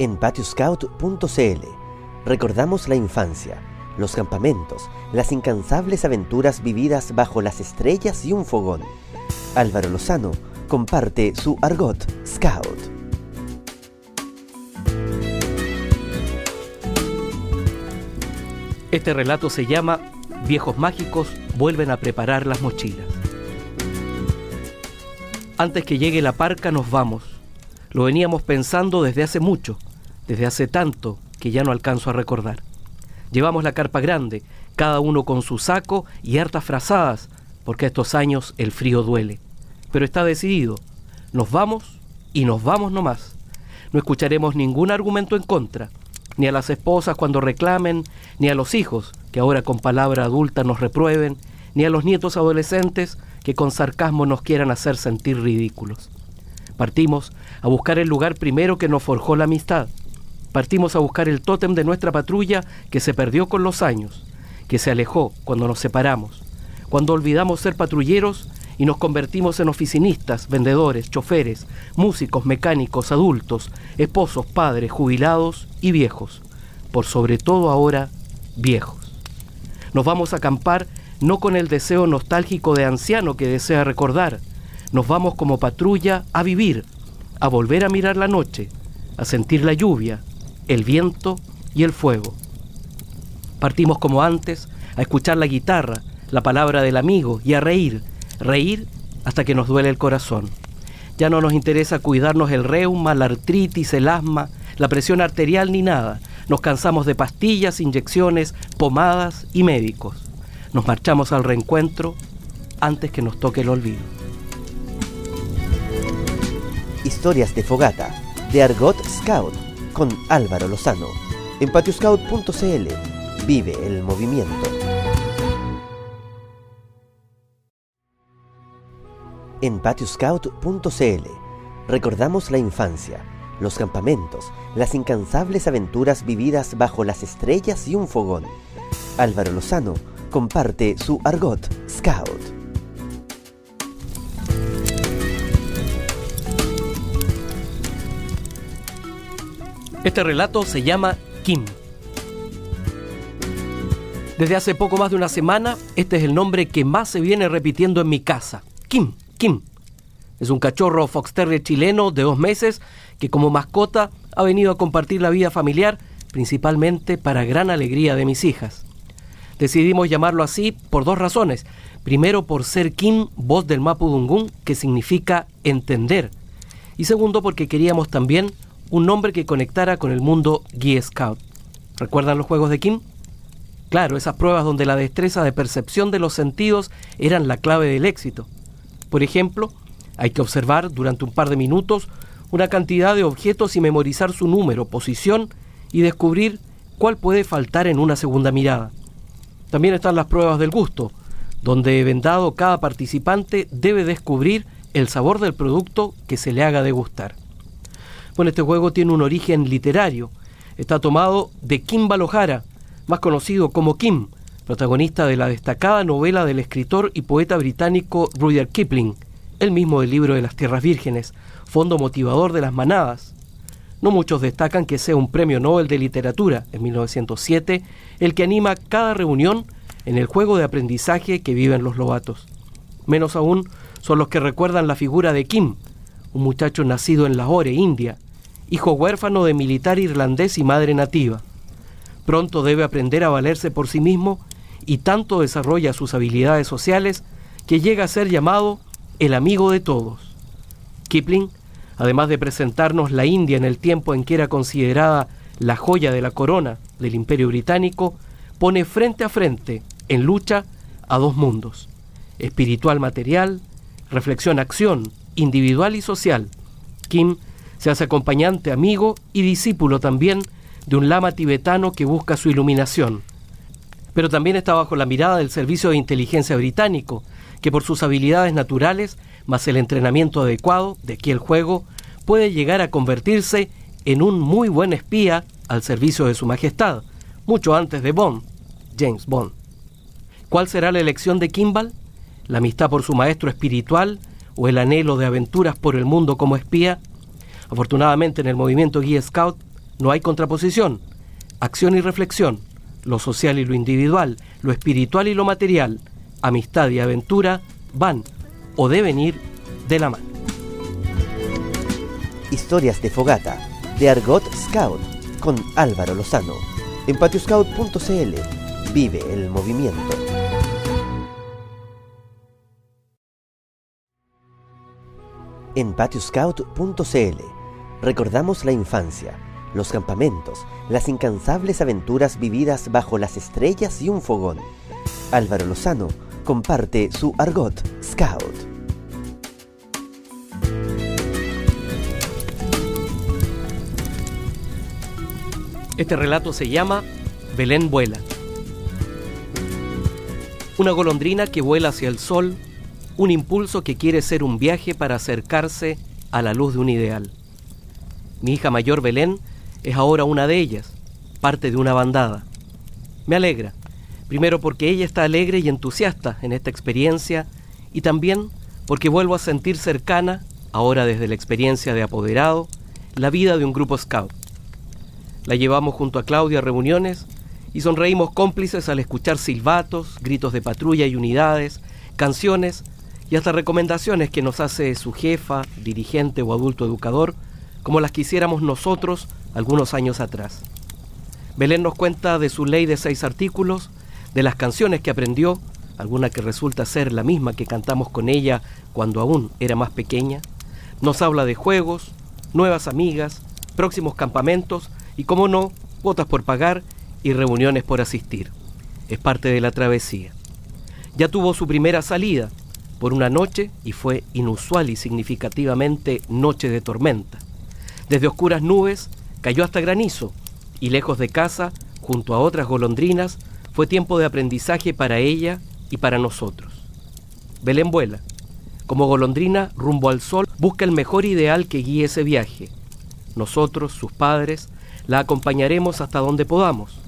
En patioscout.cl recordamos la infancia, los campamentos, las incansables aventuras vividas bajo las estrellas y un fogón. Álvaro Lozano comparte su argot scout. Este relato se llama Viejos mágicos vuelven a preparar las mochilas. Antes que llegue la parca nos vamos. Lo veníamos pensando desde hace mucho, desde hace tanto que ya no alcanzo a recordar. Llevamos la carpa grande, cada uno con su saco y hartas frazadas, porque estos años el frío duele. Pero está decidido. Nos vamos y nos vamos nomás. No escucharemos ningún argumento en contra ni a las esposas cuando reclamen, ni a los hijos que ahora con palabra adulta nos reprueben, ni a los nietos adolescentes que con sarcasmo nos quieran hacer sentir ridículos. Partimos a buscar el lugar primero que nos forjó la amistad. Partimos a buscar el tótem de nuestra patrulla que se perdió con los años, que se alejó cuando nos separamos, cuando olvidamos ser patrulleros y nos convertimos en oficinistas, vendedores, choferes, músicos, mecánicos, adultos, esposos, padres, jubilados y viejos. Por sobre todo ahora, viejos. Nos vamos a acampar no con el deseo nostálgico de anciano que desea recordar. Nos vamos como patrulla a vivir, a volver a mirar la noche, a sentir la lluvia, el viento y el fuego. Partimos como antes a escuchar la guitarra, la palabra del amigo y a reír, reír hasta que nos duele el corazón. Ya no nos interesa cuidarnos el reuma, la artritis, el asma, la presión arterial ni nada. Nos cansamos de pastillas, inyecciones, pomadas y médicos. Nos marchamos al reencuentro antes que nos toque el olvido. Historias de Fogata, de Argot Scout, con Álvaro Lozano. En patioscout.cl vive el movimiento. En patioscout.cl recordamos la infancia, los campamentos, las incansables aventuras vividas bajo las estrellas y un fogón. Álvaro Lozano comparte su argot scout. Este relato se llama Kim. Desde hace poco más de una semana, este es el nombre que más se viene repitiendo en mi casa. Kim. Kim. Es un cachorro fox terrier chileno de dos meses que como mascota ha venido a compartir la vida familiar, principalmente para gran alegría de mis hijas. Decidimos llamarlo así por dos razones. Primero, por ser Kim, voz del Mapudungún, que significa entender. Y segundo, porque queríamos también un nombre que conectara con el mundo Guía Scout. ¿Recuerdan los juegos de Kim? Claro, esas pruebas donde la destreza de percepción de los sentidos eran la clave del éxito. Por ejemplo, hay que observar durante un par de minutos una cantidad de objetos y memorizar su número, posición y descubrir cuál puede faltar en una segunda mirada. También están las pruebas del gusto, donde vendado cada participante debe descubrir el sabor del producto que se le haga degustar. Bueno, este juego tiene un origen literario. Está tomado de Kim Balojara, más conocido como Kim, protagonista de la destacada novela del escritor y poeta británico Rudyard Kipling, el mismo del libro de las Tierras Vírgenes, fondo motivador de las manadas. No muchos destacan que sea un premio Nobel de Literatura, en 1907, el que anima cada reunión en el juego de aprendizaje que viven los lobatos. Menos aún son los que recuerdan la figura de Kim, un muchacho nacido en Lahore, India, hijo huérfano de militar irlandés y madre nativa. Pronto debe aprender a valerse por sí mismo y tanto desarrolla sus habilidades sociales que llega a ser llamado el amigo de todos. Kipling, además de presentarnos la India en el tiempo en que era considerada la joya de la corona del imperio británico, pone frente a frente, en lucha, a dos mundos, espiritual material, reflexión acción, individual y social. Kim se hace acompañante, amigo y discípulo también de un lama tibetano que busca su iluminación, pero también está bajo la mirada del Servicio de Inteligencia británico, que por sus habilidades naturales, más el entrenamiento adecuado, de aquí el juego, puede llegar a convertirse en un muy buen espía al servicio de su Majestad, mucho antes de Bond, James Bond. ¿Cuál será la elección de Kimball? ¿La amistad por su maestro espiritual o el anhelo de aventuras por el mundo como espía? Afortunadamente en el movimiento Guía Scout No hay contraposición. Acción y reflexión, lo social y lo individual, lo espiritual y lo material, amistad y aventura van o deben ir de la mano. Historias de Fogata, de Argot Scout, con Álvaro Lozano. En patioscout.cl vive el movimiento. En patioscout.cl recordamos la infancia, los campamentos, las incansables aventuras vividas bajo las estrellas y un fogón. Álvaro Lozano comparte su argot Scout. Este relato se llama Belén vuela. Una golondrina que vuela hacia el sol, un impulso que quiere ser un viaje para acercarse a la luz de un ideal. Mi hija mayor Belén es ahora una de ellas, parte de una bandada. Me alegra, primero porque ella está alegre y entusiasta en esta experiencia y también porque vuelvo a sentir cercana, ahora desde la experiencia de apoderado, la vida de un grupo scout. La llevamos junto a Claudia a reuniones y sonreímos cómplices al escuchar silbatos, gritos de patrulla y unidades, canciones y hasta recomendaciones que nos hace su jefa, dirigente o adulto educador, como las que hiciéramos nosotros algunos años atrás. Belén nos cuenta de su ley de seis artículos, de las canciones que aprendió, alguna que resulta ser la misma que cantamos con ella cuando aún era más pequeña. Nos habla de juegos, nuevas amigas, próximos campamentos y, como no, botas por pagar y reuniones por asistir. Es parte de la travesía. Ya tuvo su primera salida por una noche y fue inusual y significativamente noche de tormenta. Desde oscuras nubes cayó hasta granizo y lejos de casa, junto a otras golondrinas, fue tiempo de aprendizaje para ella y para nosotros. Belén vuela. Como golondrina rumbo al sol, busca el mejor ideal que guíe ese viaje. Nosotros, sus padres, la acompañaremos hasta donde podamos.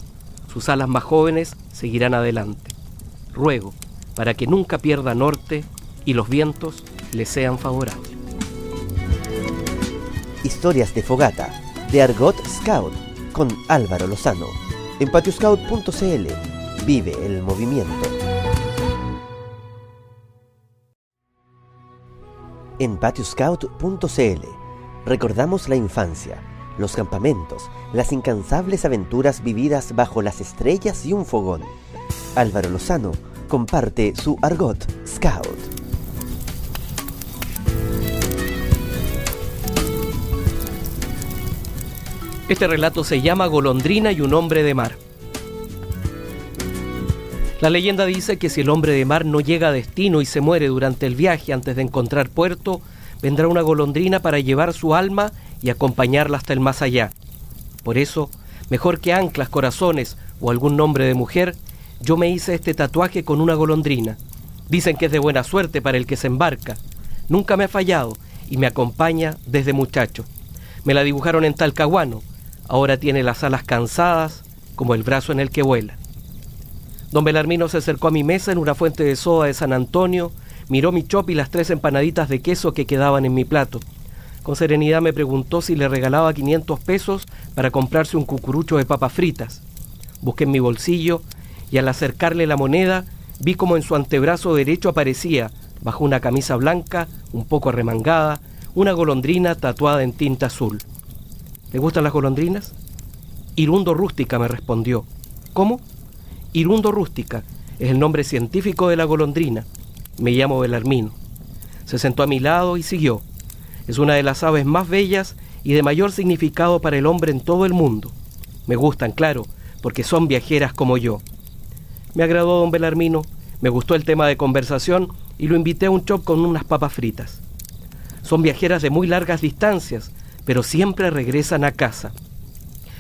Sus alas más jóvenes seguirán adelante. Ruego para que nunca pierda norte y los vientos le sean favorables. Historias de Fogata, de Argot Scout, con Álvaro Lozano. En patioscout.cl vive el movimiento. En patioscout.cl recordamos la infancia los campamentos, las incansables aventuras vividas bajo las estrellas y un fogón. Álvaro Lozano comparte su argot Scout. Este relato se llama Golondrina y un hombre de mar. La leyenda dice que si el hombre de mar no llega a destino y se muere durante el viaje antes de encontrar puerto, vendrá una golondrina para llevar su alma y acompañarla hasta el más allá. Por eso, mejor que anclas, corazones o algún nombre de mujer, yo me hice este tatuaje con una golondrina. Dicen que es de buena suerte para el que se embarca. Nunca me ha fallado y me acompaña desde muchacho. Me la dibujaron en Talcahuano. Ahora tiene las alas cansadas como el brazo en el que vuela. Don Belarmino se acercó a mi mesa en una fuente de soda de San Antonio, miró mi chop y las tres empanaditas de queso que quedaban en mi plato. Con serenidad me preguntó si le regalaba 500 pesos para comprarse un cucurucho de papas fritas. Busqué en mi bolsillo y al acercarle la moneda vi como en su antebrazo derecho aparecía, bajo una camisa blanca, un poco arremangada, una golondrina tatuada en tinta azul. ¿Le gustan las golondrinas? Irundo rústica me respondió. ¿Cómo? Irundo rústica es el nombre científico de la golondrina. Me llamo Belarmino. Se sentó a mi lado y siguió. Es una de las aves más bellas y de mayor significado para el hombre en todo el mundo. Me gustan, claro, porque son viajeras como yo. Me agradó don Belarmino, me gustó el tema de conversación y lo invité a un chop con unas papas fritas. Son viajeras de muy largas distancias, pero siempre regresan a casa.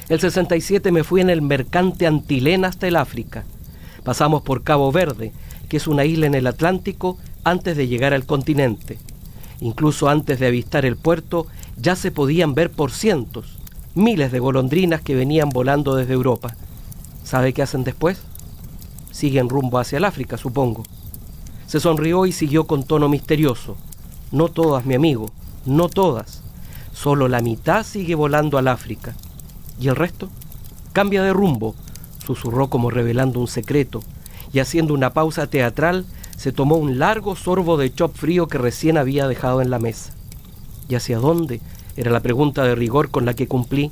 El 67 me fui en el mercante Antilena hasta el África. Pasamos por Cabo Verde, que es una isla en el Atlántico, antes de llegar al continente. Incluso antes de avistar el puerto ya se podían ver por cientos, miles de golondrinas que venían volando desde Europa. ¿Sabe qué hacen después? Siguen rumbo hacia el África, supongo. Se sonrió y siguió con tono misterioso. No todas, mi amigo, no todas. Solo la mitad sigue volando al África. ¿Y el resto? Cambia de rumbo, susurró como revelando un secreto, y haciendo una pausa teatral, se tomó un largo sorbo de chop frío que recién había dejado en la mesa. ¿Y hacia dónde? Era la pregunta de rigor con la que cumplí.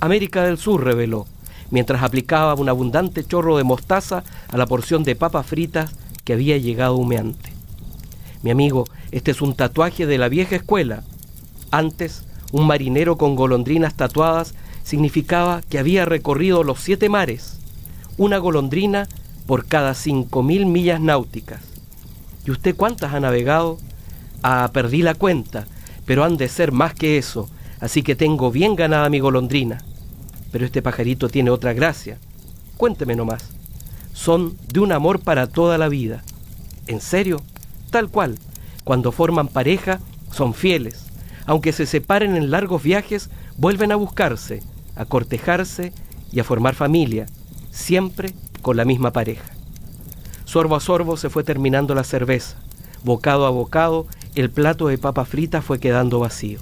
América del Sur, reveló, mientras aplicaba un abundante chorro de mostaza a la porción de papas fritas que había llegado humeante. Mi amigo, este es un tatuaje de la vieja escuela. Antes, un marinero con golondrinas tatuadas significaba que había recorrido los siete mares, una golondrina por cada cinco mil millas náuticas. ¿Y usted cuántas ha navegado? Ah, perdí la cuenta, pero han de ser más que eso, así que tengo bien ganada mi golondrina. Pero este pajarito tiene otra gracia. Cuénteme nomás. Son de un amor para toda la vida. ¿En serio? Tal cual. Cuando forman pareja, son fieles. Aunque se separen en largos viajes, vuelven a buscarse, a cortejarse y a formar familia, siempre con la misma pareja. Sorbo a sorbo se fue terminando la cerveza. Bocado a bocado, el plato de papa frita fue quedando vacío.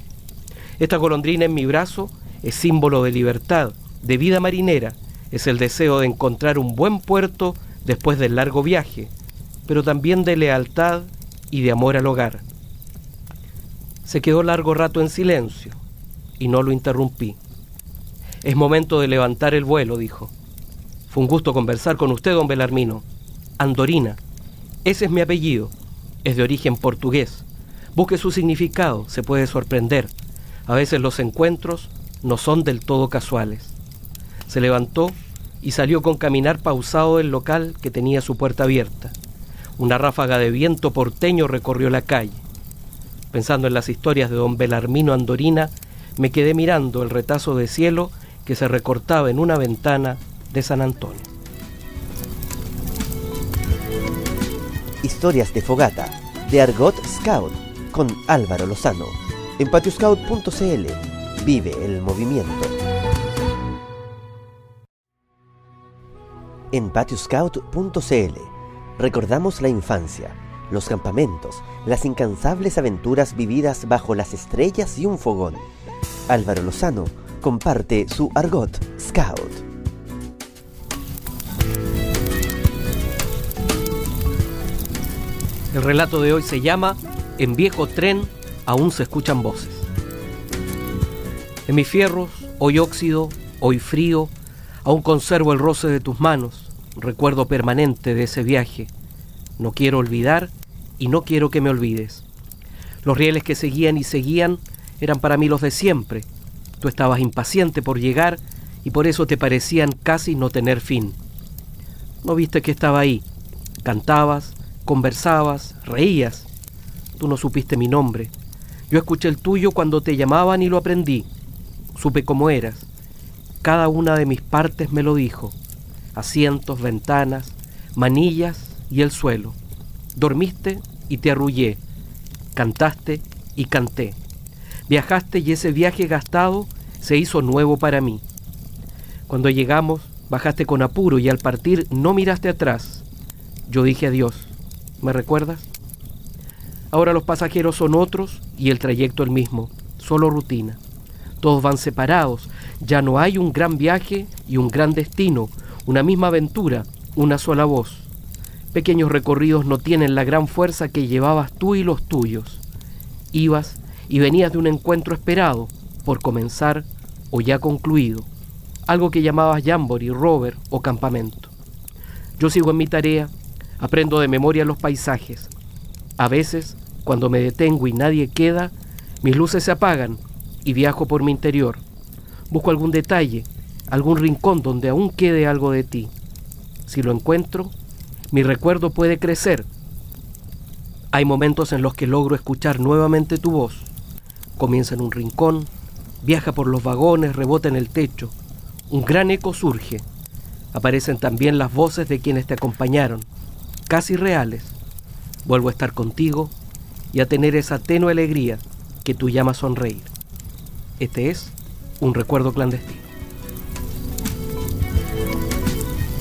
Esta golondrina en mi brazo es símbolo de libertad, de vida marinera, es el deseo de encontrar un buen puerto después del largo viaje, pero también de lealtad y de amor al hogar. Se quedó largo rato en silencio y no lo interrumpí. Es momento de levantar el vuelo, dijo. Fue un gusto conversar con usted, don Belarmino. Andorina. Ese es mi apellido. Es de origen portugués. Busque su significado, se puede sorprender. A veces los encuentros no son del todo casuales. Se levantó y salió con caminar pausado del local que tenía su puerta abierta. Una ráfaga de viento porteño recorrió la calle. Pensando en las historias de don Belarmino Andorina, me quedé mirando el retazo de cielo que se recortaba en una ventana de San Antonio. Historias de Fogata, de Argot Scout, con Álvaro Lozano, en patioscout.cl. Vive el movimiento. En patioscout.cl recordamos la infancia, los campamentos, las incansables aventuras vividas bajo las estrellas y un fogón. Álvaro Lozano comparte su Argot Scout. El relato de hoy se llama En viejo tren aún se escuchan voces. En mis fierros, hoy óxido, hoy frío, aún conservo el roce de tus manos, recuerdo permanente de ese viaje. No quiero olvidar y no quiero que me olvides. Los rieles que seguían y seguían eran para mí los de siempre, Tú estabas impaciente por llegar y por eso te parecían casi no tener fin. No viste que estaba ahí. Cantabas, conversabas, reías. Tú no supiste mi nombre. Yo escuché el tuyo cuando te llamaban y lo aprendí. Supe cómo eras. Cada una de mis partes me lo dijo. Asientos, ventanas, manillas y el suelo. Dormiste y te arrullé. Cantaste y canté. Viajaste y ese viaje gastado se hizo nuevo para mí. Cuando llegamos, bajaste con apuro y al partir no miraste atrás. Yo dije adiós. ¿Me recuerdas? Ahora los pasajeros son otros y el trayecto el mismo, solo rutina. Todos van separados, ya no hay un gran viaje y un gran destino, una misma aventura, una sola voz. Pequeños recorridos no tienen la gran fuerza que llevabas tú y los tuyos. Ibas y venías de un encuentro esperado, por comenzar o ya concluido, algo que llamabas jamboree, rover o campamento. Yo sigo en mi tarea, aprendo de memoria los paisajes. A veces, cuando me detengo y nadie queda, mis luces se apagan y viajo por mi interior. Busco algún detalle, algún rincón donde aún quede algo de ti. Si lo encuentro, mi recuerdo puede crecer. Hay momentos en los que logro escuchar nuevamente tu voz comienza en un rincón, viaja por los vagones, rebota en el techo. Un gran eco surge. Aparecen también las voces de quienes te acompañaron, casi reales. Vuelvo a estar contigo y a tener esa tenue alegría que tú llamas sonreír. Este es un recuerdo clandestino.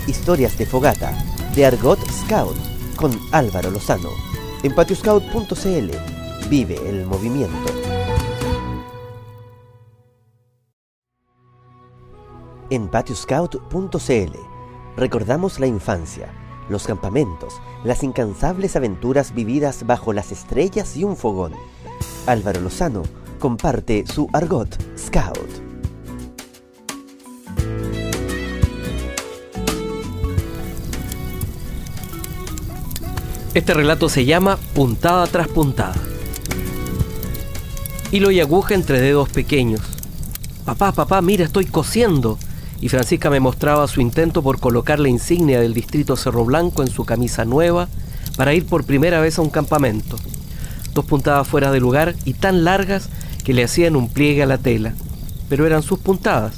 Historias de Fogata, de Argot Scout, con Álvaro Lozano, en patioscout.cl. Vive el movimiento. En patioscout.cl recordamos la infancia, los campamentos, las incansables aventuras vividas bajo las estrellas y un fogón. Álvaro Lozano comparte su argot scout. Este relato se llama Puntada tras puntada. Hilo y aguja entre dedos pequeños. Papá, papá, mira, estoy cosiendo y Francisca me mostraba su intento por colocar la insignia del distrito Cerro Blanco en su camisa nueva para ir por primera vez a un campamento. Dos puntadas fuera de lugar y tan largas que le hacían un pliegue a la tela, pero eran sus puntadas,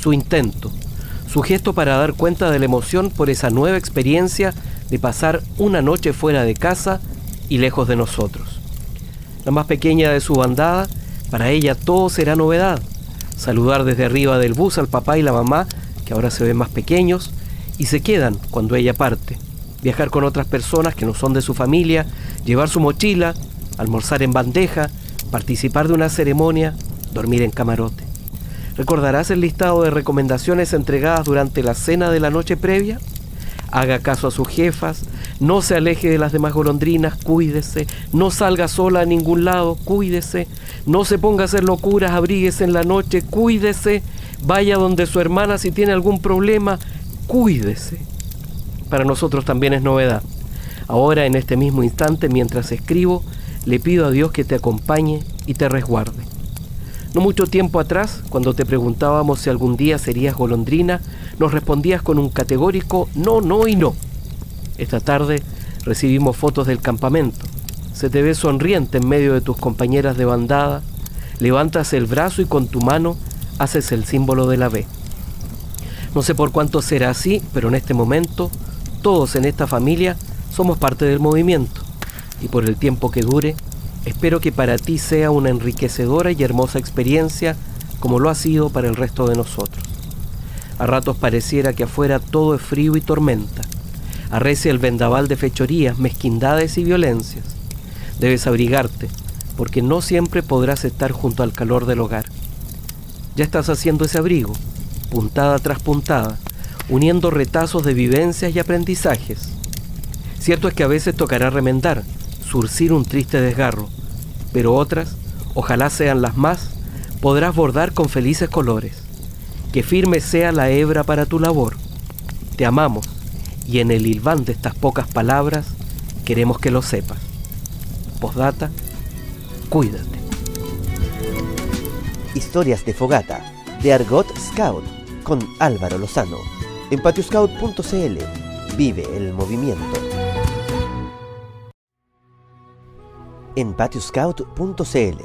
su intento, su gesto para dar cuenta de la emoción por esa nueva experiencia de pasar una noche fuera de casa y lejos de nosotros. La más pequeña de su bandada, para ella todo será novedad saludar desde arriba del bus al papá y la mamá, que ahora se ven más pequeños, y se quedan cuando ella parte. Viajar con otras personas que no son de su familia, llevar su mochila, almorzar en bandeja, participar de una ceremonia, dormir en camarote. ¿Recordarás el listado de recomendaciones entregadas durante la cena de la noche previa? Haga caso a sus jefas, no se aleje de las demás golondrinas, cuídese, no salga sola a ningún lado, cuídese, no se ponga a hacer locuras, abríguese en la noche, cuídese, vaya donde su hermana si tiene algún problema, cuídese. Para nosotros también es novedad. Ahora, en este mismo instante, mientras escribo, le pido a Dios que te acompañe y te resguarde. No mucho tiempo atrás, cuando te preguntábamos si algún día serías golondrina, nos respondías con un categórico no, no y no. Esta tarde recibimos fotos del campamento. Se te ve sonriente en medio de tus compañeras de bandada. Levantas el brazo y con tu mano haces el símbolo de la B. No sé por cuánto será así, pero en este momento todos en esta familia somos parte del movimiento. Y por el tiempo que dure, Espero que para ti sea una enriquecedora y hermosa experiencia como lo ha sido para el resto de nosotros. A ratos pareciera que afuera todo es frío y tormenta. Arrecia el vendaval de fechorías, mezquindades y violencias. Debes abrigarte, porque no siempre podrás estar junto al calor del hogar. Ya estás haciendo ese abrigo, puntada tras puntada, uniendo retazos de vivencias y aprendizajes. Cierto es que a veces tocará remendar, surcir un triste desgarro, pero otras, ojalá sean las más, podrás bordar con felices colores. Que firme sea la hebra para tu labor. Te amamos y en el hilván de estas pocas palabras queremos que lo sepas. Postdata, cuídate. Historias de Fogata, de Argot Scout, con Álvaro Lozano. En patioscout.cl vive el movimiento. En patioscout.cl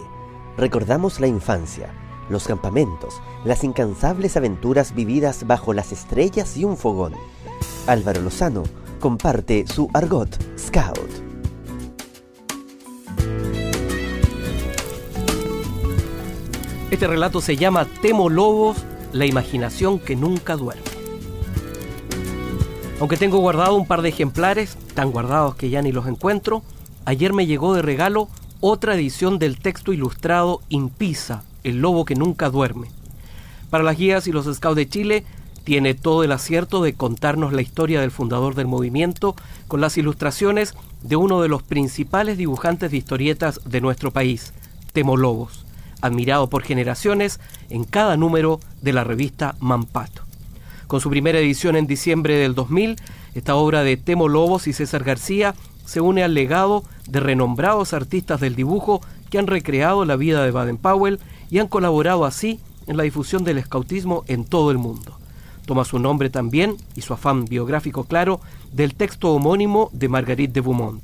recordamos la infancia, los campamentos, las incansables aventuras vividas bajo las estrellas y un fogón. Álvaro Lozano comparte su argot Scout. Este relato se llama Temo Lobos, la imaginación que nunca duerme. Aunque tengo guardado un par de ejemplares, tan guardados que ya ni los encuentro, ayer me llegó de regalo otra edición del texto ilustrado Impisa, el lobo que nunca duerme. Para las guías y los scouts de Chile, tiene todo el acierto de contarnos la historia del fundador del movimiento con las ilustraciones de uno de los principales dibujantes de historietas de nuestro país, Temo Lobos, admirado por generaciones en cada número de la revista Mampato. Con su primera edición en diciembre del 2000, esta obra de Temo Lobos y César García se une al legado de renombrados artistas del dibujo que han recreado la vida de Baden-Powell y han colaborado así en la difusión del escautismo en todo el mundo. Toma su nombre también, y su afán biográfico claro, del texto homónimo de Marguerite de Beaumont.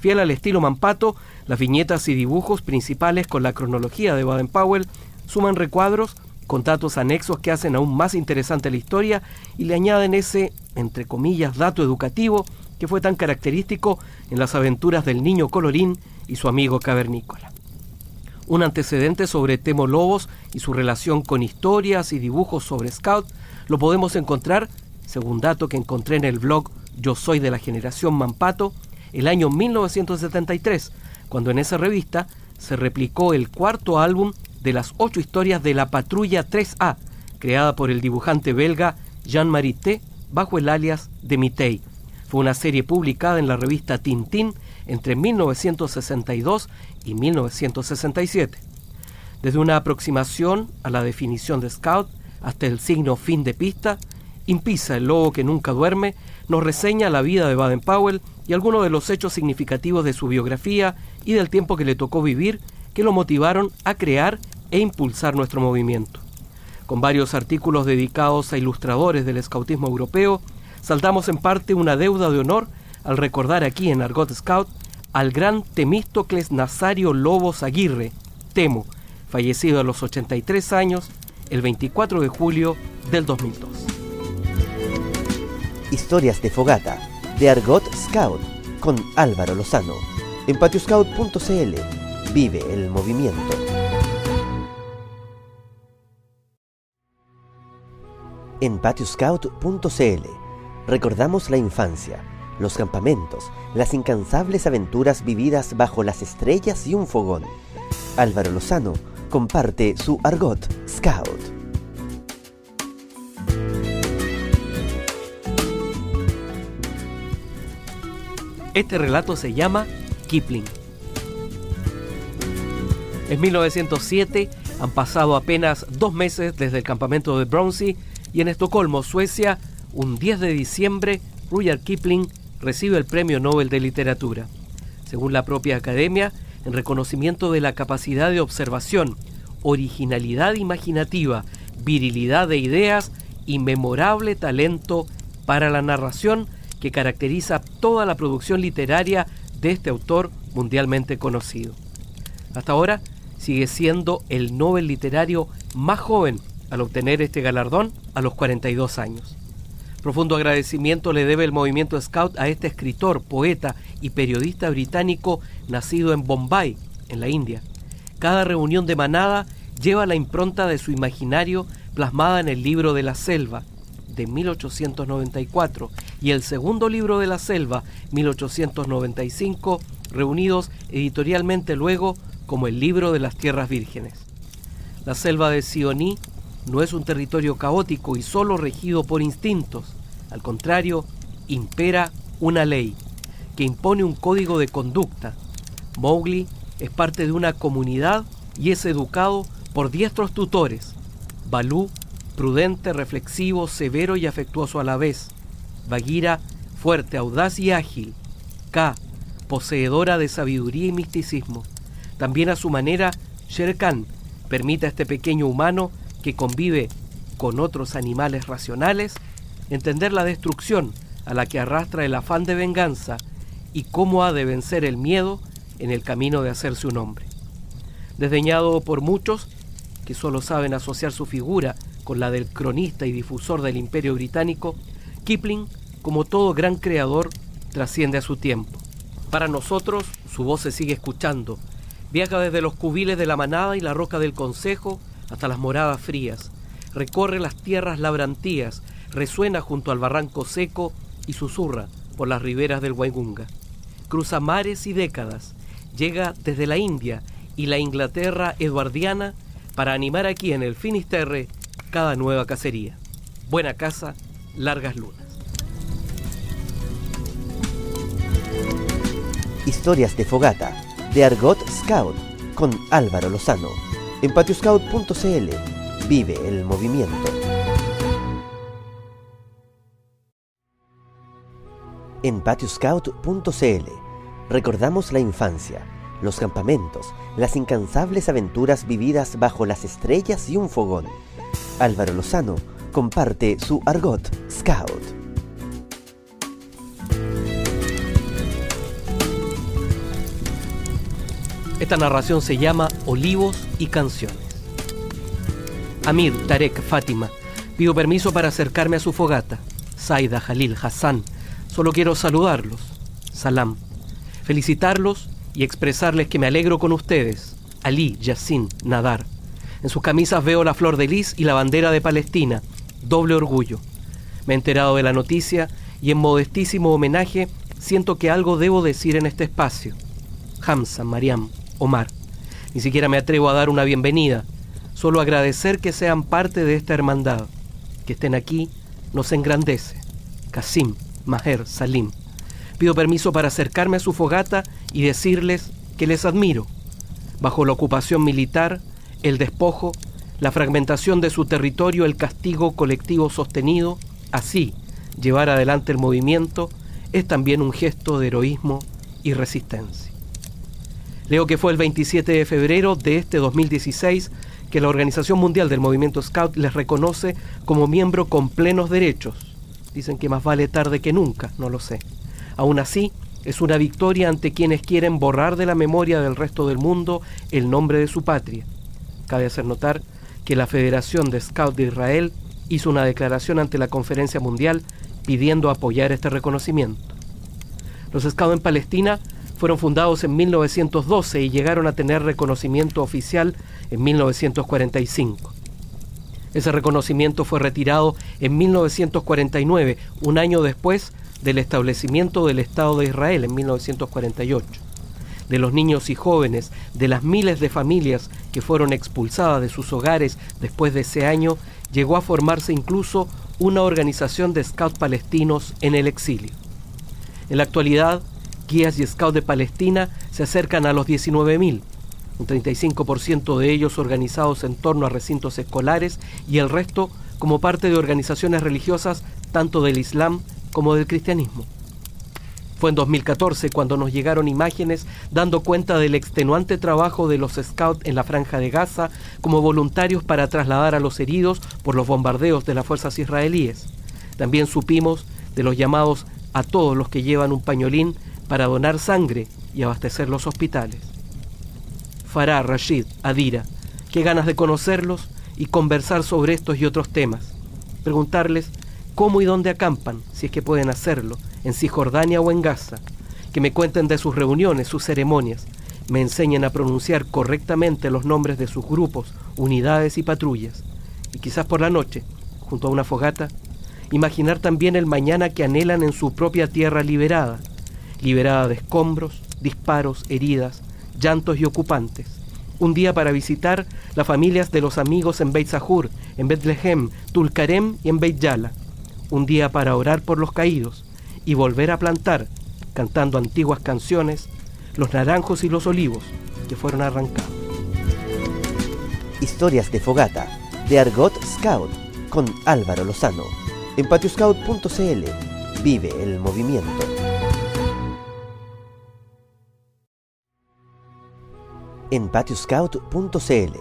Fiel al estilo Mampato, las viñetas y dibujos principales con la cronología de Baden-Powell suman recuadros con datos anexos que hacen aún más interesante la historia y le añaden ese, entre comillas, dato educativo que fue tan característico en las aventuras del niño colorín y su amigo cavernícola. Un antecedente sobre Temo Lobos y su relación con historias y dibujos sobre Scout lo podemos encontrar, según dato que encontré en el blog Yo Soy de la Generación Mampato, el año 1973, cuando en esa revista se replicó el cuarto álbum de las ocho historias de la Patrulla 3A, creada por el dibujante belga Jean Marité bajo el alias de Mitei. Fue una serie publicada en la revista Tintín entre 1962 y 1967. Desde una aproximación a la definición de Scout hasta el signo fin de pista, Impisa, el lobo que nunca duerme, nos reseña la vida de Baden-Powell y algunos de los hechos significativos de su biografía y del tiempo que le tocó vivir que lo motivaron a crear e impulsar nuestro movimiento. Con varios artículos dedicados a ilustradores del escautismo europeo, saltamos en parte una deuda de honor al recordar aquí en Argot Scout al gran Temístocles Nazario Lobos Aguirre, Temo, fallecido a los 83 años el 24 de julio del 2002. Historias de Fogata, de Argot Scout, con Álvaro Lozano, en patioscout.cl. Vive el movimiento. En patioscout.cl recordamos la infancia, los campamentos, las incansables aventuras vividas bajo las estrellas y un fogón. Álvaro Lozano comparte su argot Scout. Este relato se llama Kipling. En 1907 han pasado apenas dos meses desde el campamento de Brownsea y en Estocolmo, Suecia, un 10 de diciembre, Rudyard Kipling recibe el Premio Nobel de Literatura. Según la propia academia, en reconocimiento de la capacidad de observación, originalidad imaginativa, virilidad de ideas y memorable talento para la narración que caracteriza toda la producción literaria de este autor mundialmente conocido. Hasta ahora sigue siendo el Nobel literario más joven al obtener este galardón a los 42 años. Profundo agradecimiento le debe el movimiento Scout a este escritor, poeta y periodista británico nacido en Bombay, en la India. Cada reunión de manada lleva la impronta de su imaginario plasmada en el libro de la selva de 1894 y el segundo libro de la selva 1895 reunidos editorialmente luego como el libro de las tierras vírgenes. La selva de Sioní no es un territorio caótico y solo regido por instintos. Al contrario, impera una ley que impone un código de conducta. Mowgli es parte de una comunidad y es educado por diestros tutores. Balú, prudente, reflexivo, severo y afectuoso a la vez. Bagheera, fuerte, audaz y ágil. K, poseedora de sabiduría y misticismo. También a su manera, Shere Khan permite a este pequeño humano que convive con otros animales racionales, entender la destrucción a la que arrastra el afán de venganza y cómo ha de vencer el miedo en el camino de hacerse un hombre. Desdeñado por muchos que solo saben asociar su figura con la del cronista y difusor del imperio británico, Kipling, como todo gran creador, trasciende a su tiempo. Para nosotros, su voz se sigue escuchando. Viaja desde los cubiles de la manada y la roca del consejo hasta las moradas frías, recorre las tierras labrantías, resuena junto al barranco seco y susurra por las riberas del Waigunga. Cruza mares y décadas, llega desde la India y la Inglaterra eduardiana para animar aquí en el Finisterre cada nueva cacería. Buena casa, largas lunas. Historias de Fogata, de Argot Scout, con Álvaro Lozano en patioscout.cl vive el movimiento. En patioscout.cl recordamos la infancia, los campamentos, las incansables aventuras vividas bajo las estrellas y un fogón. Álvaro Lozano comparte su argot Scout. Esta narración se llama Olivos y Canciones. Amir, Tarek, Fátima, pido permiso para acercarme a su fogata. Zaida, Jalil, Hassan, solo quiero saludarlos. Salam. Felicitarlos y expresarles que me alegro con ustedes. Ali, Yassin, Nadar. En sus camisas veo la flor de lis y la bandera de Palestina. Doble orgullo. Me he enterado de la noticia y en modestísimo homenaje siento que algo debo decir en este espacio. Hamza, Mariam, Omar. Ni siquiera me atrevo a dar una bienvenida. solo agradecer que sean parte de esta hermandad. Que estén aquí nos engrandece. Kasim, Maher, Salim. Pido permiso para acercarme a su fogata y decirles que les admiro. Bajo la ocupación militar, el despojo, la fragmentación de su territorio, el castigo colectivo sostenido, así llevar adelante el movimiento es también un gesto de heroísmo y resistencia. Leo que fue el 27 de febrero de este 2016 que la Organización Mundial del Movimiento Scout les reconoce como miembro con plenos derechos. Dicen que más vale tarde que nunca, no lo sé. Aún así, es una victoria ante quienes quieren borrar de la memoria del resto del mundo el nombre de su patria. Cabe hacer notar que la Federación de Scout de Israel hizo una declaración ante la Conferencia Mundial pidiendo apoyar este reconocimiento. Los Scouts en Palestina fueron fundados en 1912 y llegaron a tener reconocimiento oficial en 1945. Ese reconocimiento fue retirado en 1949, un año después del establecimiento del Estado de Israel en 1948. De los niños y jóvenes, de las miles de familias que fueron expulsadas de sus hogares después de ese año, llegó a formarse incluso una organización de scouts palestinos en el exilio. En la actualidad, guías y scouts de Palestina se acercan a los 19.000, un 35% de ellos organizados en torno a recintos escolares y el resto como parte de organizaciones religiosas tanto del Islam como del cristianismo. Fue en 2014 cuando nos llegaron imágenes dando cuenta del extenuante trabajo de los scouts en la franja de Gaza como voluntarios para trasladar a los heridos por los bombardeos de las fuerzas israelíes. También supimos de los llamados a todos los que llevan un pañolín para donar sangre y abastecer los hospitales. Farah, Rashid, Adira, qué ganas de conocerlos y conversar sobre estos y otros temas. Preguntarles cómo y dónde acampan, si es que pueden hacerlo, en Cisjordania o en Gaza, que me cuenten de sus reuniones, sus ceremonias, me enseñen a pronunciar correctamente los nombres de sus grupos, unidades y patrullas, y quizás por la noche, junto a una fogata, imaginar también el mañana que anhelan en su propia tierra liberada, liberada de escombros, disparos, heridas, llantos y ocupantes. Un día para visitar las familias de los amigos en Beit Sahur, en Bethlehem, Tulkarem y en Beit Yala un día para orar por los caídos y volver a plantar, cantando antiguas canciones, los naranjos y los olivos que fueron arrancados. Historias de Fogata, de Argot Scout, con Álvaro Lozano, en patioscout.cl. Vive el movimiento. En patioscout.cl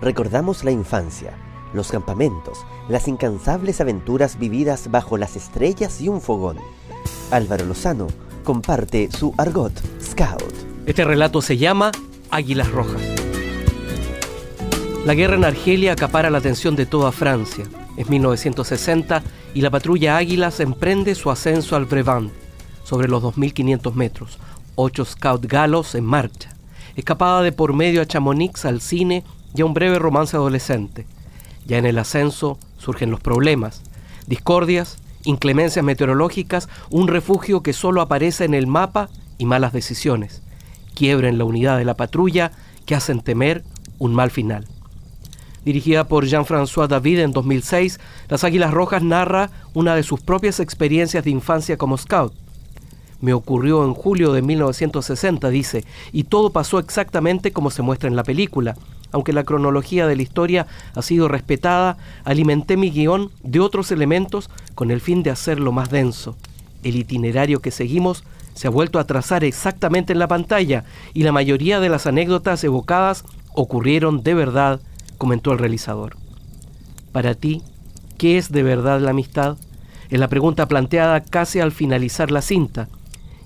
recordamos la infancia los campamentos, las incansables aventuras vividas bajo las estrellas y un fogón. Álvaro Lozano comparte su argot Scout. Este relato se llama Águilas Rojas. La guerra en Argelia acapara la atención de toda Francia. Es 1960 y la patrulla Águilas emprende su ascenso al Brevant, sobre los 2.500 metros. Ocho scout galos en marcha. Escapada de por medio a Chamonix, al cine y a un breve romance adolescente. Ya en el ascenso surgen los problemas, discordias, inclemencias meteorológicas, un refugio que solo aparece en el mapa y malas decisiones, quiebre en la unidad de la patrulla que hacen temer un mal final. Dirigida por Jean-François David en 2006, Las Águilas Rojas narra una de sus propias experiencias de infancia como scout. Me ocurrió en julio de 1960, dice, y todo pasó exactamente como se muestra en la película aunque la cronología de la historia ha sido respetada, alimenté mi guion de otros elementos con el fin de hacerlo más denso. El itinerario que seguimos se ha vuelto a trazar exactamente en la pantalla y la mayoría de las anécdotas evocadas ocurrieron de verdad, comentó el realizador. Para ti, ¿qué es de verdad la amistad? Es la pregunta planteada casi al finalizar la cinta,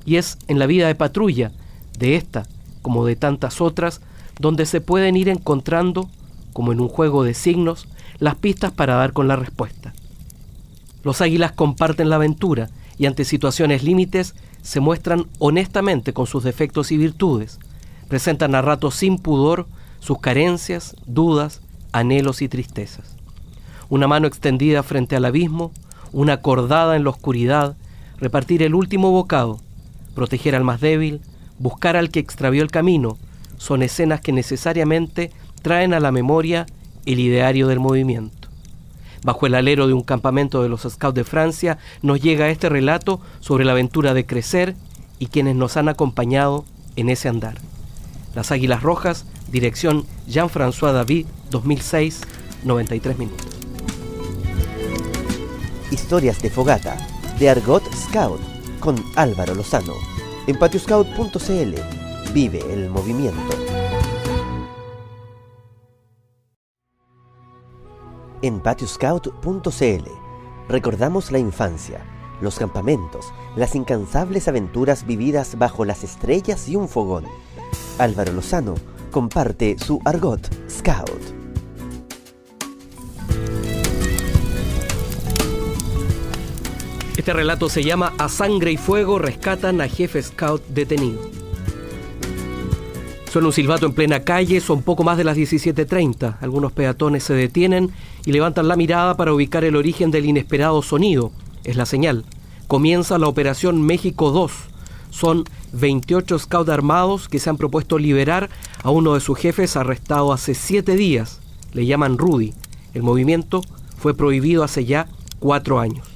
y es en la vida de patrulla, de esta, como de tantas otras, donde se pueden ir encontrando, como en un juego de signos, las pistas para dar con la respuesta. Los águilas comparten la aventura y ante situaciones límites se muestran honestamente con sus defectos y virtudes. Presentan a ratos sin pudor sus carencias, dudas, anhelos y tristezas. Una mano extendida frente al abismo, una cordada en la oscuridad, repartir el último bocado, proteger al más débil, buscar al que extravió el camino, son escenas que necesariamente traen a la memoria el ideario del movimiento. Bajo el alero de un campamento de los Scouts de Francia nos llega este relato sobre la aventura de crecer y quienes nos han acompañado en ese andar. Las Águilas Rojas, dirección Jean-François David, 2006, 93 minutos. Historias de Fogata, de Argot Scout, con Álvaro Lozano, en patioscout.cl. Vive el movimiento. En patioscout.cl recordamos la infancia, los campamentos, las incansables aventuras vividas bajo las estrellas y un fogón. Álvaro Lozano comparte su argot Scout. Este relato se llama A sangre y fuego rescatan a jefe scout detenido. Suena un silbato en plena calle, son poco más de las 17.30. Algunos peatones se detienen y levantan la mirada para ubicar el origen del inesperado sonido. Es la señal. Comienza la operación México 2. Son 28 scouts armados que se han propuesto liberar a uno de sus jefes arrestado hace siete días. Le llaman Rudy. El movimiento fue prohibido hace ya cuatro años.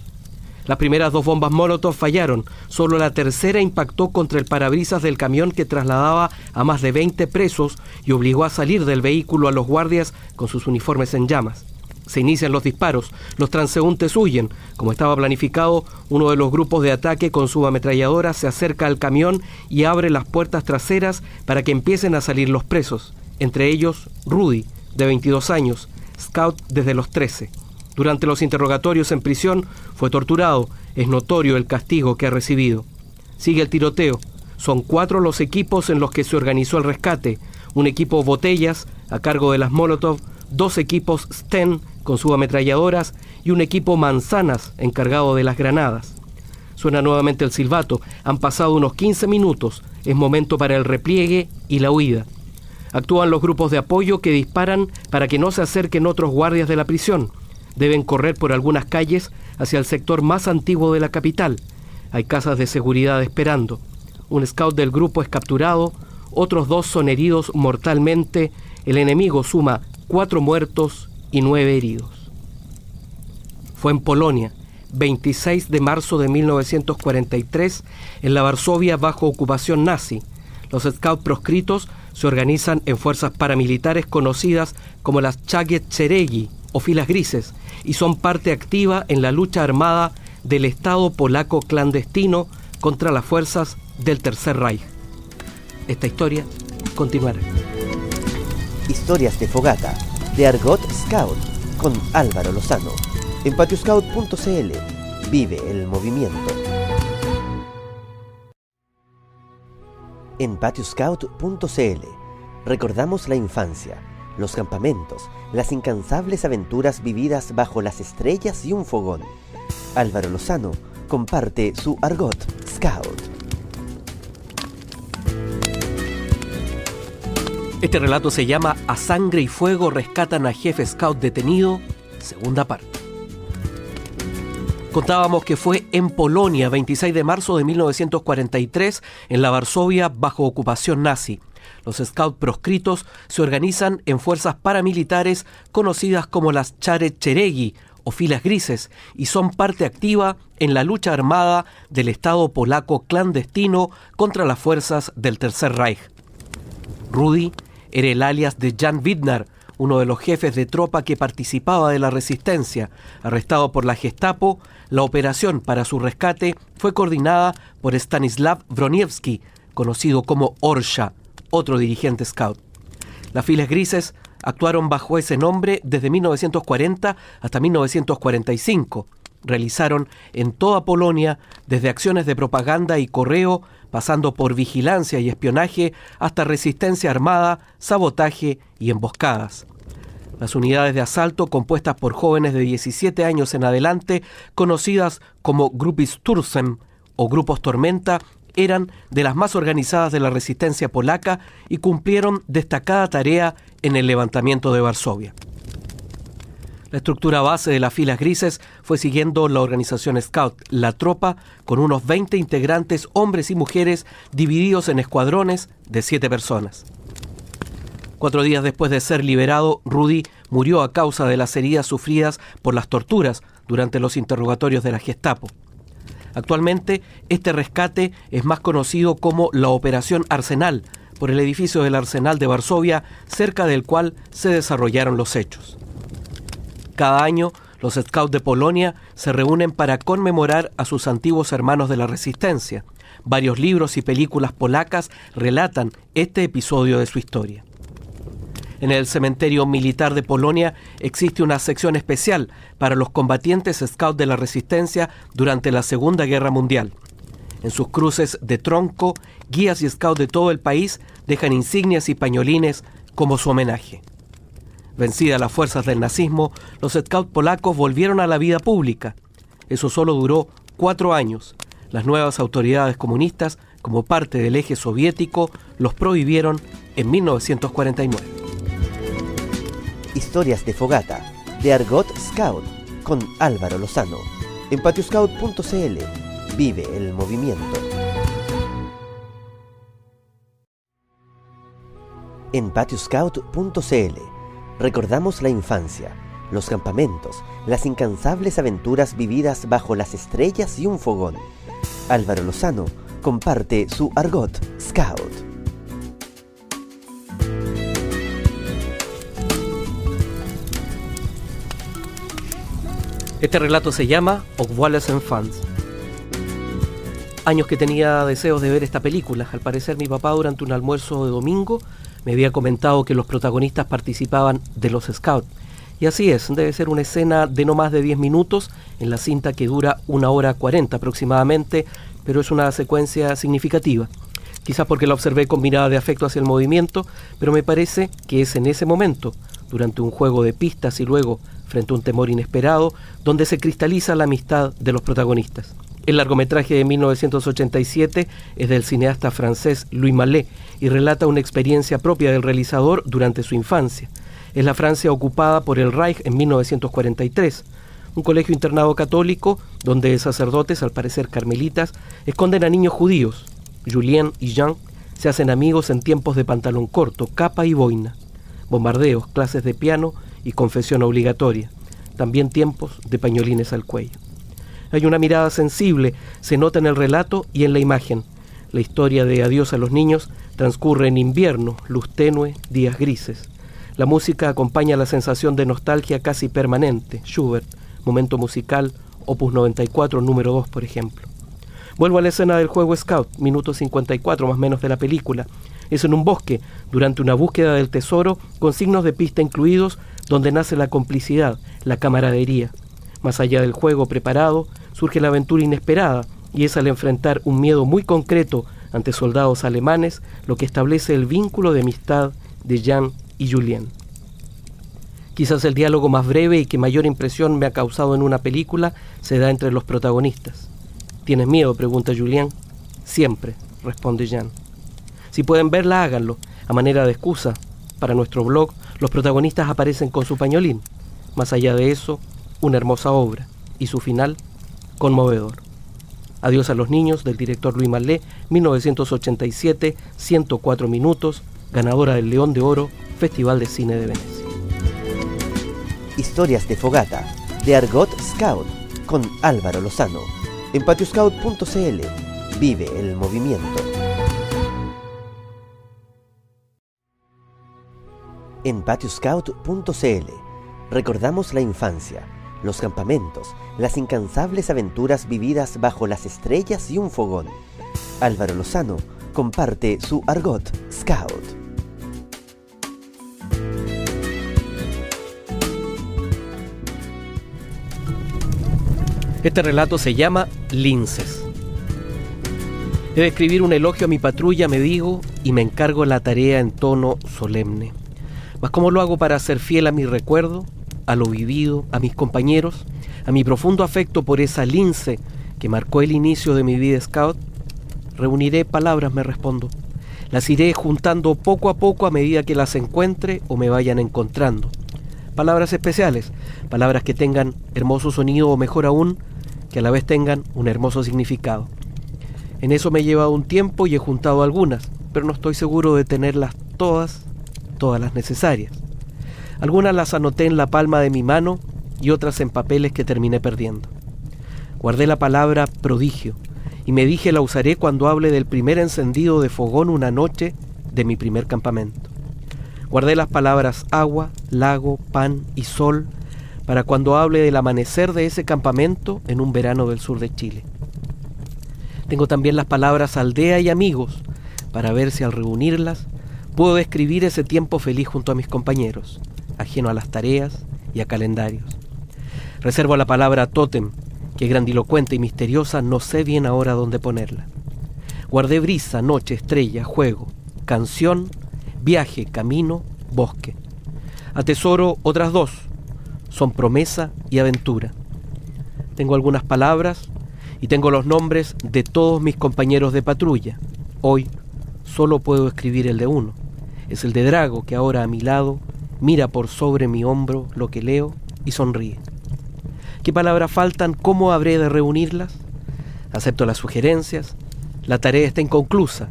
Las primeras dos bombas Molotov fallaron, solo la tercera impactó contra el parabrisas del camión que trasladaba a más de 20 presos y obligó a salir del vehículo a los guardias con sus uniformes en llamas. Se inician los disparos, los transeúntes huyen. Como estaba planificado, uno de los grupos de ataque con su ametralladora se acerca al camión y abre las puertas traseras para que empiecen a salir los presos, entre ellos Rudy, de 22 años, scout desde los 13. Durante los interrogatorios en prisión fue torturado. Es notorio el castigo que ha recibido. Sigue el tiroteo. Son cuatro los equipos en los que se organizó el rescate. Un equipo botellas a cargo de las Molotov, dos equipos Sten con subametralladoras y un equipo manzanas encargado de las granadas. Suena nuevamente el silbato. Han pasado unos 15 minutos. Es momento para el repliegue y la huida. Actúan los grupos de apoyo que disparan para que no se acerquen otros guardias de la prisión deben correr por algunas calles hacia el sector más antiguo de la capital. Hay casas de seguridad esperando. Un scout del grupo es capturado, otros dos son heridos mortalmente. El enemigo suma cuatro muertos y nueve heridos. Fue en Polonia, 26 de marzo de 1943, en la Varsovia bajo ocupación nazi. Los scouts proscritos se organizan en fuerzas paramilitares conocidas como las Cheregi o filas grises y son parte activa en la lucha armada del Estado polaco clandestino contra las fuerzas del Tercer Reich. Esta historia continuará. Historias de Fogata, de Argot Scout, con Álvaro Lozano. En patioscout.cl vive el movimiento. En patioscout.cl recordamos la infancia los campamentos, las incansables aventuras vividas bajo las estrellas y un fogón. Álvaro Lozano comparte su argot Scout. Este relato se llama A sangre y fuego rescatan a jefe scout detenido, segunda parte. Contábamos que fue en Polonia, 26 de marzo de 1943, en la Varsovia bajo ocupación nazi. Los scouts proscritos se organizan en fuerzas paramilitares conocidas como las Chare Cheregi o filas grises y son parte activa en la lucha armada del Estado polaco clandestino contra las fuerzas del Tercer Reich. Rudy era el alias de Jan Widnar, uno de los jefes de tropa que participaba de la resistencia. Arrestado por la Gestapo, la operación para su rescate fue coordinada por Stanislav Broniewski, conocido como Orsha, otro dirigente scout. Las filas grises actuaron bajo ese nombre desde 1940 hasta 1945. Realizaron en toda Polonia, desde acciones de propaganda y correo, pasando por vigilancia y espionaje, hasta resistencia armada, sabotaje y emboscadas. Las unidades de asalto, compuestas por jóvenes de 17 años en adelante, conocidas como Gruppisturzen o Grupos Tormenta, eran de las más organizadas de la resistencia polaca y cumplieron destacada tarea en el levantamiento de Varsovia. La estructura base de las filas grises fue siguiendo la organización Scout, la tropa, con unos 20 integrantes, hombres y mujeres, divididos en escuadrones de siete personas. Cuatro días después de ser liberado, Rudy murió a causa de las heridas sufridas por las torturas durante los interrogatorios de la Gestapo. Actualmente, este rescate es más conocido como la Operación Arsenal, por el edificio del Arsenal de Varsovia, cerca del cual se desarrollaron los hechos. Cada año, los Scouts de Polonia se reúnen para conmemorar a sus antiguos hermanos de la Resistencia. Varios libros y películas polacas relatan este episodio de su historia. En el cementerio militar de Polonia existe una sección especial para los combatientes scouts de la resistencia durante la Segunda Guerra Mundial. En sus cruces de tronco, guías y scouts de todo el país dejan insignias y pañolines como su homenaje. Vencidas las fuerzas del nazismo, los scouts polacos volvieron a la vida pública. Eso solo duró cuatro años. Las nuevas autoridades comunistas, como parte del eje soviético, los prohibieron en 1949. Historias de Fogata, de Argot Scout, con Álvaro Lozano. En patioscout.cl vive el movimiento. En patioscout.cl recordamos la infancia, los campamentos, las incansables aventuras vividas bajo las estrellas y un fogón. Álvaro Lozano comparte su Argot Scout. Este relato se llama Wallace and Fans. Años que tenía deseos de ver esta película. Al parecer mi papá durante un almuerzo de domingo me había comentado que los protagonistas participaban de los Scouts. Y así es, debe ser una escena de no más de 10 minutos en la cinta que dura una hora 40 aproximadamente, pero es una secuencia significativa. Quizás porque la observé con mirada de afecto hacia el movimiento, pero me parece que es en ese momento, durante un juego de pistas y luego frente a un temor inesperado, donde se cristaliza la amistad de los protagonistas. El largometraje de 1987 es del cineasta francés Louis Mallet y relata una experiencia propia del realizador durante su infancia. Es la Francia ocupada por el Reich en 1943, un colegio internado católico donde sacerdotes, al parecer carmelitas, esconden a niños judíos. Julien y Jean se hacen amigos en tiempos de pantalón corto, capa y boina. Bombardeos, clases de piano y confesión obligatoria, también tiempos de pañolines al cuello. Hay una mirada sensible, se nota en el relato y en la imagen. La historia de Adiós a los niños transcurre en invierno, luz tenue, días grises. La música acompaña la sensación de nostalgia casi permanente. Schubert, momento musical, opus 94, número 2, por ejemplo. Vuelvo a la escena del juego Scout, minuto 54 más menos de la película. Es en un bosque, durante una búsqueda del tesoro, con signos de pista incluidos, donde nace la complicidad, la camaradería. Más allá del juego preparado, surge la aventura inesperada, y es al enfrentar un miedo muy concreto ante soldados alemanes lo que establece el vínculo de amistad de Jean y Julien. Quizás el diálogo más breve y que mayor impresión me ha causado en una película se da entre los protagonistas. ¿Tienes miedo? pregunta Julien. Siempre, responde Jean. Si pueden verla, háganlo, a manera de excusa. Para nuestro blog los protagonistas aparecen con su pañolín. Más allá de eso, una hermosa obra. Y su final, conmovedor. Adiós a los niños del director Luis Malé, 1987, 104 minutos, ganadora del León de Oro, Festival de Cine de Venecia. Historias de Fogata, de Argot Scout, con Álvaro Lozano. En patioscout.cl vive el movimiento. En patioscout.cl recordamos la infancia, los campamentos, las incansables aventuras vividas bajo las estrellas y un fogón. Álvaro Lozano comparte su argot Scout. Este relato se llama Linces. He de escribir un elogio a mi patrulla, me digo, y me encargo la tarea en tono solemne. Mas ¿cómo lo hago para ser fiel a mi recuerdo, a lo vivido, a mis compañeros, a mi profundo afecto por esa lince que marcó el inicio de mi vida scout? Reuniré palabras, me respondo. Las iré juntando poco a poco a medida que las encuentre o me vayan encontrando. Palabras especiales, palabras que tengan hermoso sonido o mejor aún, que a la vez tengan un hermoso significado. En eso me he llevado un tiempo y he juntado algunas, pero no estoy seguro de tenerlas todas todas las necesarias. Algunas las anoté en la palma de mi mano y otras en papeles que terminé perdiendo. Guardé la palabra prodigio y me dije la usaré cuando hable del primer encendido de fogón una noche de mi primer campamento. Guardé las palabras agua, lago, pan y sol para cuando hable del amanecer de ese campamento en un verano del sur de Chile. Tengo también las palabras aldea y amigos para ver si al reunirlas puedo describir ese tiempo feliz junto a mis compañeros, ajeno a las tareas y a calendarios. Reservo la palabra tótem, que grandilocuente y misteriosa no sé bien ahora dónde ponerla. Guardé brisa, noche, estrella, juego, canción, viaje, camino, bosque. Atesoro otras dos, son promesa y aventura. Tengo algunas palabras y tengo los nombres de todos mis compañeros de patrulla. Hoy solo puedo escribir el de uno. Es el de Drago que ahora a mi lado mira por sobre mi hombro lo que leo y sonríe. ¿Qué palabras faltan? ¿Cómo habré de reunirlas? Acepto las sugerencias. La tarea está inconclusa.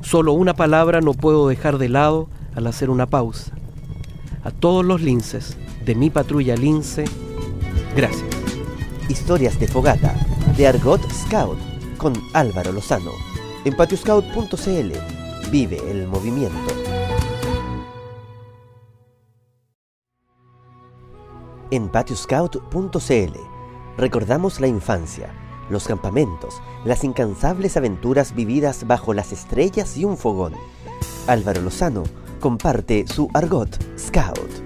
Solo una palabra no puedo dejar de lado al hacer una pausa. A todos los linces de mi patrulla lince, gracias. Historias de Fogata, de Argot Scout, con Álvaro Lozano. En patioscout.cl vive el movimiento. En patioscout.cl recordamos la infancia, los campamentos, las incansables aventuras vividas bajo las estrellas y un fogón. Álvaro Lozano comparte su Argot Scout.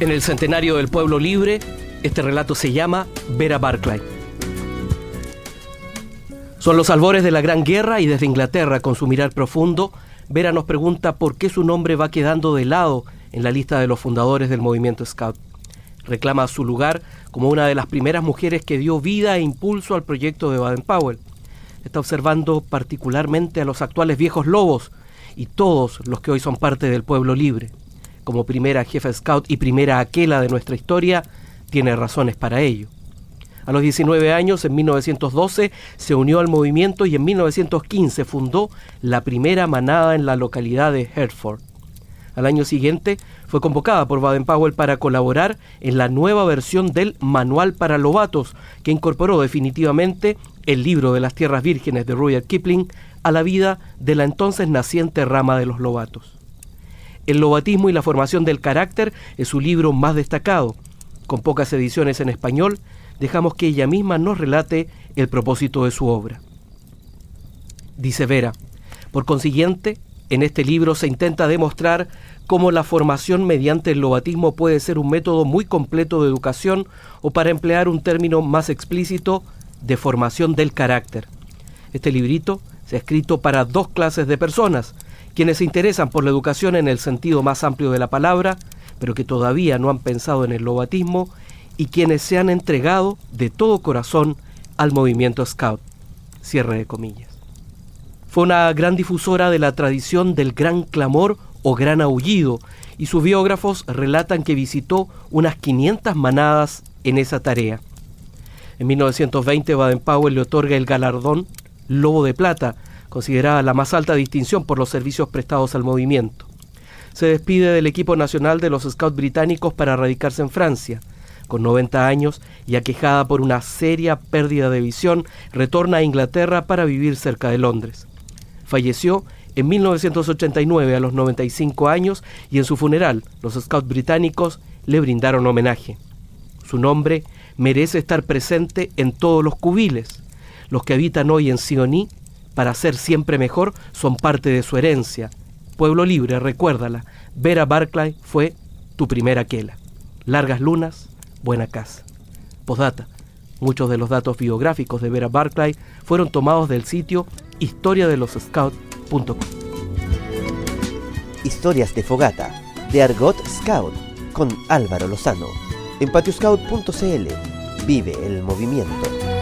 En el centenario del pueblo libre, este relato se llama Vera Barclay. Son los albores de la Gran Guerra y desde Inglaterra, con su mirar profundo, Vera nos pregunta por qué su nombre va quedando de lado en la lista de los fundadores del movimiento Scout. Reclama su lugar como una de las primeras mujeres que dio vida e impulso al proyecto de Baden-Powell. Está observando particularmente a los actuales viejos lobos y todos los que hoy son parte del pueblo libre como primera jefa scout y primera aquela de nuestra historia, tiene razones para ello. A los 19 años, en 1912, se unió al movimiento y en 1915 fundó la primera manada en la localidad de Hertford. Al año siguiente fue convocada por Baden-Powell para colaborar en la nueva versión del Manual para Lobatos, que incorporó definitivamente el libro de las tierras vírgenes de Rudyard Kipling a la vida de la entonces naciente rama de los lobatos. El lobatismo y la formación del carácter es su libro más destacado. Con pocas ediciones en español, dejamos que ella misma nos relate el propósito de su obra. Dice Vera, por consiguiente, en este libro se intenta demostrar cómo la formación mediante el lobatismo puede ser un método muy completo de educación o para emplear un término más explícito, de formación del carácter. Este librito se ha escrito para dos clases de personas, quienes se interesan por la educación en el sentido más amplio de la palabra, pero que todavía no han pensado en el lobatismo, y quienes se han entregado de todo corazón al movimiento Scout. Cierre de comillas. Fue una gran difusora de la tradición del gran clamor o gran aullido, y sus biógrafos relatan que visitó unas 500 manadas en esa tarea. En 1920 Baden-Powell le otorga el galardón Lobo de Plata, considerada la más alta distinción por los servicios prestados al movimiento. Se despide del equipo nacional de los Scouts británicos para radicarse en Francia. Con 90 años y aquejada por una seria pérdida de visión, retorna a Inglaterra para vivir cerca de Londres. Falleció en 1989 a los 95 años y en su funeral los Scouts británicos le brindaron homenaje. Su nombre merece estar presente en todos los cubiles. Los que habitan hoy en Sioní para ser siempre mejor son parte de su herencia. Pueblo libre, recuérdala. Vera Barclay fue tu primera quela. Largas lunas, buena casa. Postdata. Muchos de los datos biográficos de Vera Barclay fueron tomados del sitio historia de los scouts.com. Historias de Fogata, de Argot Scout, con Álvaro Lozano. En patioscout.cl vive el movimiento.